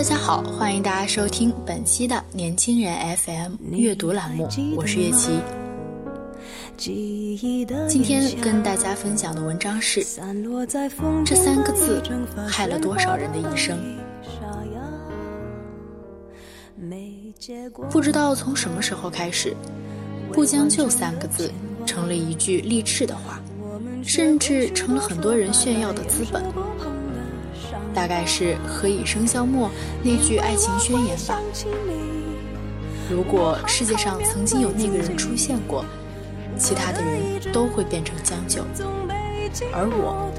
大家好，欢迎大家收听本期的年轻人 FM 阅读栏目，我是月琪。今天跟大家分享的文章是：这三个字害了多少人的一生？不知道从什么时候开始，“不将就”三个字成了一句励志的话，甚至成了很多人炫耀的资本。大概是“何以笙箫默”那句爱情宣言吧。如果世界上曾经有那个人出现过，其他的人都会变成将就，而我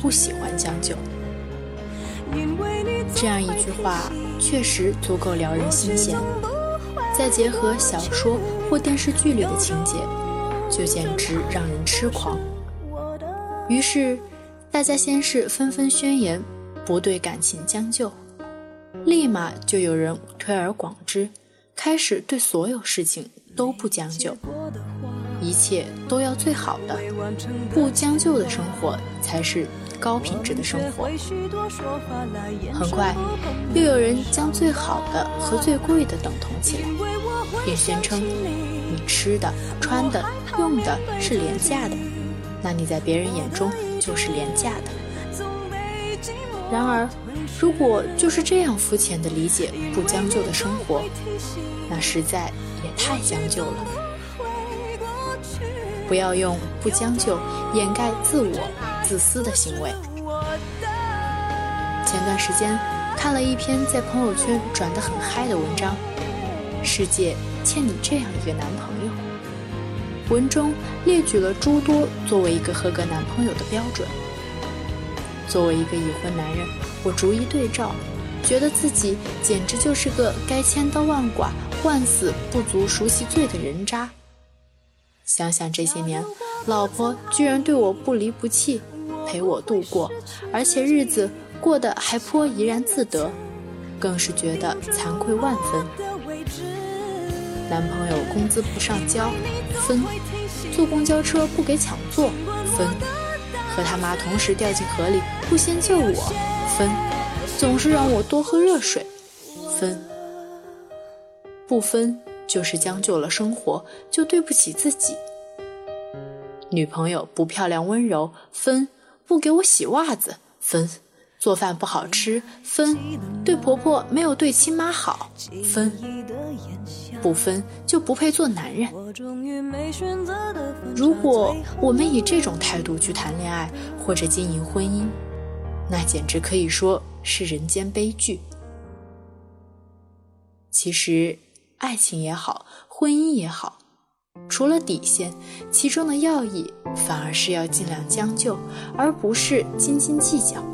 不喜欢将就。这样一句话确实足够撩人心弦，再结合小说或电视剧里的情节，就简直让人痴狂。于是，大家先是纷纷宣言。不对感情将就，立马就有人推而广之，开始对所有事情都不将就，一切都要最好的，不将就的生活才是高品质的生活。很快，又有人将最好的和最贵的等同起来，并宣称你吃的、穿的、用的是廉价的，那你在别人眼中就是廉价的。然而，如果就是这样肤浅的理解不将就的生活，那实在也太将就了。不要用不将就掩盖自我自私的行为。前段时间看了一篇在朋友圈转得很嗨的文章，《世界欠你这样一个男朋友》。文中列举了诸多作为一个合格男朋友的标准。作为一个已婚男人，我逐一对照，觉得自己简直就是个该千刀万剐、万死不足赎其罪的人渣。想想这些年，老婆居然对我不离不弃，陪我度过，而且日子过得还颇怡然自得，更是觉得惭愧万分。男朋友工资不上交，分；坐公交车不给抢座，分。和他妈同时掉进河里，不先救我，分；总是让我多喝热水，分；不分就是将就了生活，就对不起自己。女朋友不漂亮温柔，分；不给我洗袜子，分；做饭不好吃，分；对婆婆没有对亲妈好，分；不分就不配做男人。如果我们以这种态度去谈恋爱或者经营婚姻，那简直可以说是人间悲剧。其实，爱情也好，婚姻也好，除了底线，其中的要义反而是要尽量将就，而不是斤斤计较。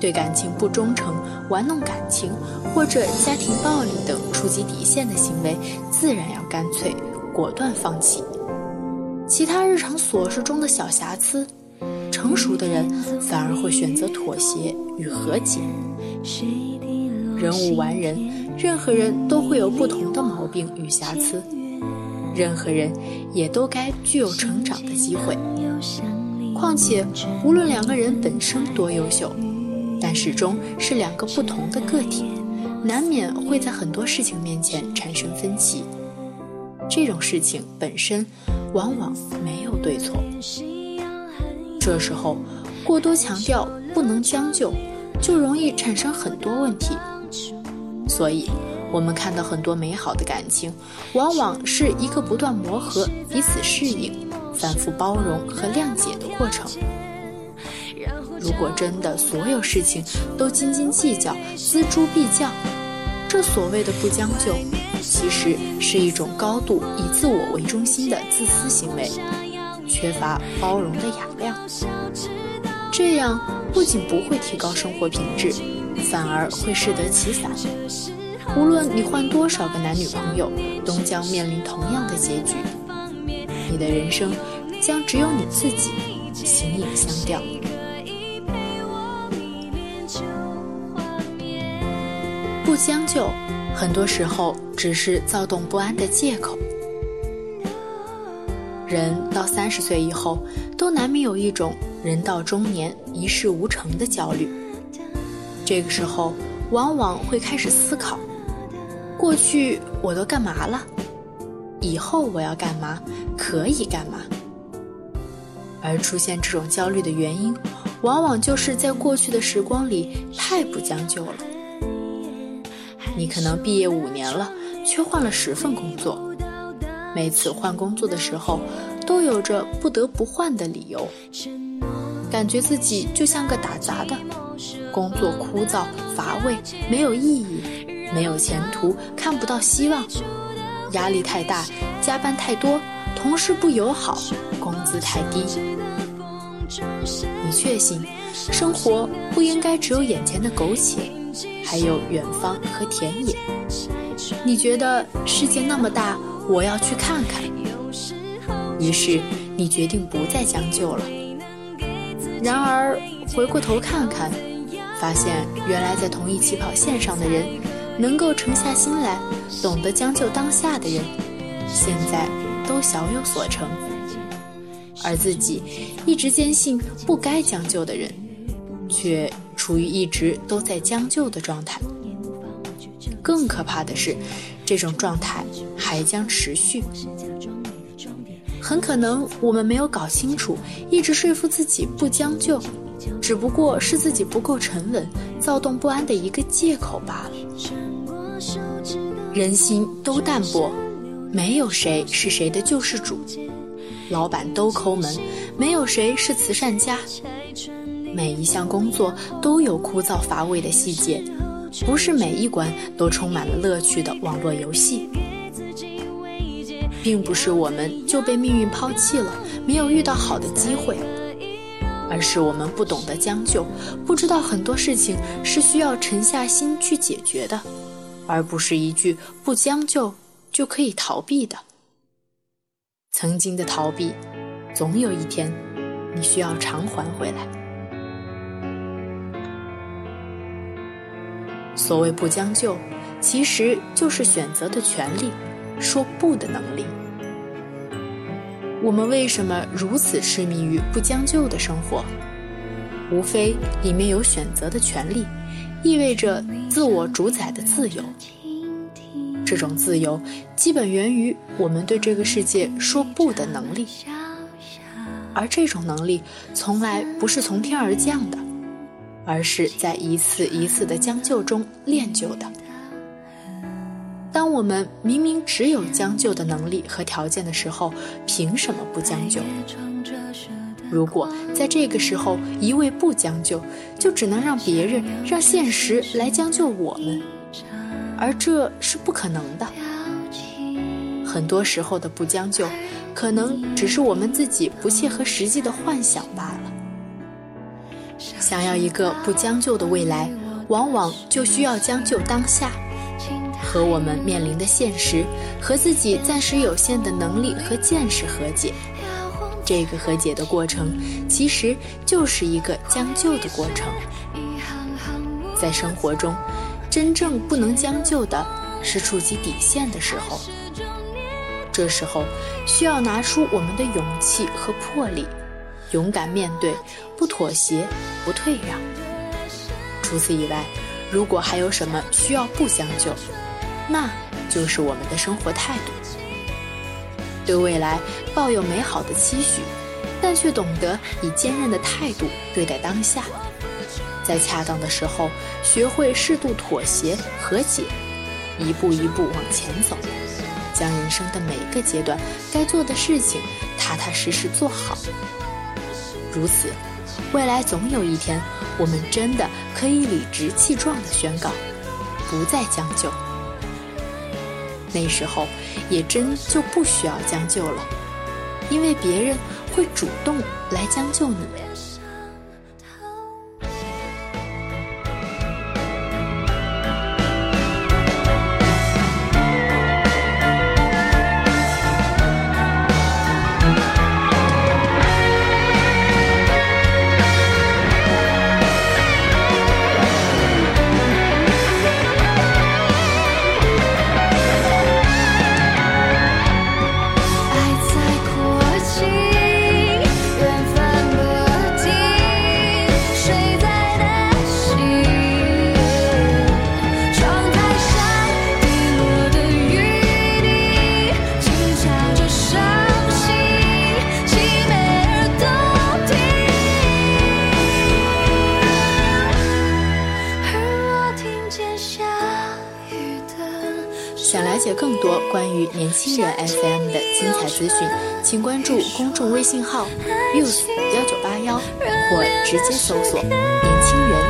对感情不忠诚、玩弄感情或者家庭暴力等触及底线的行为，自然要干脆果断放弃。其他日常琐事中的小瑕疵，成熟的人反而会选择妥协与和解。人无完人，任何人都会有不同的毛病与瑕疵，任何人也都该具有成长的机会。况且，无论两个人本身多优秀。但始终是两个不同的个体，难免会在很多事情面前产生分歧。这种事情本身往往没有对错，这时候过多强调不能将就，就容易产生很多问题。所以，我们看到很多美好的感情，往往是一个不断磨合、彼此适应、反复包容和谅解的过程。如果真的所有事情都斤斤计较、锱铢必较，这所谓的不将就，其实是一种高度以自我为中心的自私行为，缺乏包容的雅量。这样不仅不会提高生活品质，反而会适得其反。无论你换多少个男女朋友，都将面临同样的结局。你的人生将只有你自己，形影相吊。不将就，很多时候只是躁动不安的借口。人到三十岁以后，都难免有一种人到中年一事无成的焦虑。这个时候，往往会开始思考：过去我都干嘛了？以后我要干嘛？可以干嘛？而出现这种焦虑的原因，往往就是在过去的时光里太不将就了。你可能毕业五年了，却换了十份工作。每次换工作的时候，都有着不得不换的理由，感觉自己就像个打杂的，工作枯燥乏味，没有意义，没有前途，看不到希望，压力太大，加班太多，同事不友好，工资太低。你确信，生活不应该只有眼前的苟且？还有远方和田野，你觉得世界那么大，我要去看看。于是你决定不再将就了。然而回过头看看，发现原来在同一起跑线上的人，能够沉下心来懂得将就当下的人，现在都小有所成。而自己一直坚信不该将就的人，却。处于一直都在将就的状态，更可怕的是，这种状态还将持续。很可能我们没有搞清楚，一直说服自己不将就，只不过是自己不够沉稳、躁动不安的一个借口罢了。人心都淡薄，没有谁是谁的救世主，老板都抠门，没有谁是慈善家。每一项工作都有枯燥乏味的细节，不是每一关都充满了乐趣的网络游戏。并不是我们就被命运抛弃了，没有遇到好的机会，而是我们不懂得将就，不知道很多事情是需要沉下心去解决的，而不是一句不将就就可以逃避的。曾经的逃避，总有一天，你需要偿还回来。所谓不将就，其实就是选择的权利，说不的能力。我们为什么如此痴迷于不将就的生活？无非里面有选择的权利，意味着自我主宰的自由。这种自由，基本源于我们对这个世界说不的能力，而这种能力从来不是从天而降的。而是在一次一次的将就中练就的。当我们明明只有将就的能力和条件的时候，凭什么不将就？如果在这个时候一味不将就，就只能让别人、让现实来将就我们，而这是不可能的。很多时候的不将就，可能只是我们自己不切合实际的幻想罢了。想要一个不将就的未来，往往就需要将就当下，和我们面临的现实，和自己暂时有限的能力和见识和解。这个和解的过程，其实就是一个将就的过程。在生活中，真正不能将就的是触及底线的时候，这时候需要拿出我们的勇气和魄力。勇敢面对，不妥协，不退让。除此以外，如果还有什么需要不将就，那就是我们的生活态度。对未来抱有美好的期许，但却懂得以坚韧的态度对待当下，在恰当的时候学会适度妥协和解，一步一步往前走，将人生的每个阶段该做的事情踏踏实实做好。如此，未来总有一天，我们真的可以理直气壮地宣告：不再将就。那时候也真就不需要将就了，因为别人会主动来将就你。想了解更多关于年轻人 FM 的精彩资讯，请关注公众微信号 youth 幺九八幺，或直接搜索“年轻人”。